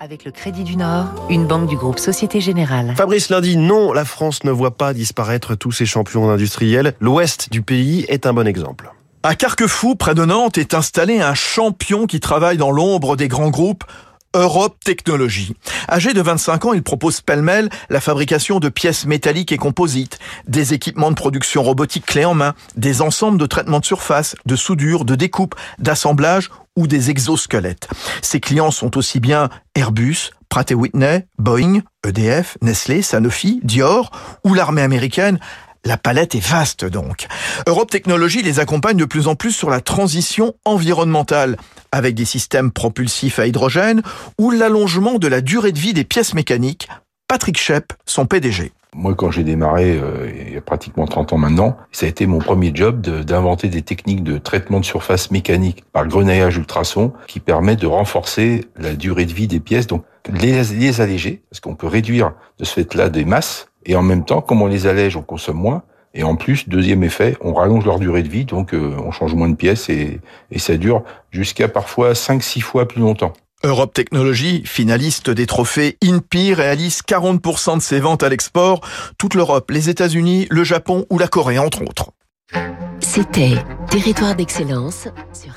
Avec le Crédit du Nord, une banque du groupe Société Générale. Fabrice Lundi, non, la France ne voit pas disparaître tous ses champions industriels. L'ouest du pays est un bon exemple. À Carquefou, près de Nantes, est installé un champion qui travaille dans l'ombre des grands groupes Europe Technologies. Âgé de 25 ans, il propose pêle-mêle la fabrication de pièces métalliques et composites, des équipements de production robotique clés en main, des ensembles de traitement de surface, de soudure, de découpe, d'assemblage ou des exosquelettes. Ses clients sont aussi bien Airbus, Pratt Whitney, Boeing, EDF, Nestlé, Sanofi, Dior ou l'armée américaine la palette est vaste donc. Europe Technologies les accompagne de plus en plus sur la transition environnementale, avec des systèmes propulsifs à hydrogène ou l'allongement de la durée de vie des pièces mécaniques. Patrick Shep, son PDG. Moi, quand j'ai démarré euh, il y a pratiquement 30 ans maintenant, ça a été mon premier job d'inventer des techniques de traitement de surface mécanique par grenaillage ultrason qui permettent de renforcer la durée de vie des pièces, donc les, les alléger, parce qu'on peut réduire de ce fait-là des masses, et en même temps, comme on les allège, on consomme moins, et en plus, deuxième effet, on rallonge leur durée de vie, donc euh, on change moins de pièces et, et ça dure jusqu'à parfois 5-6 fois plus longtemps. Europe Technologies, finaliste des trophées INPI, réalise 40% de ses ventes à l'export. Toute l'Europe, les États-Unis, le Japon ou la Corée, entre autres. C'était Territoire d'excellence sur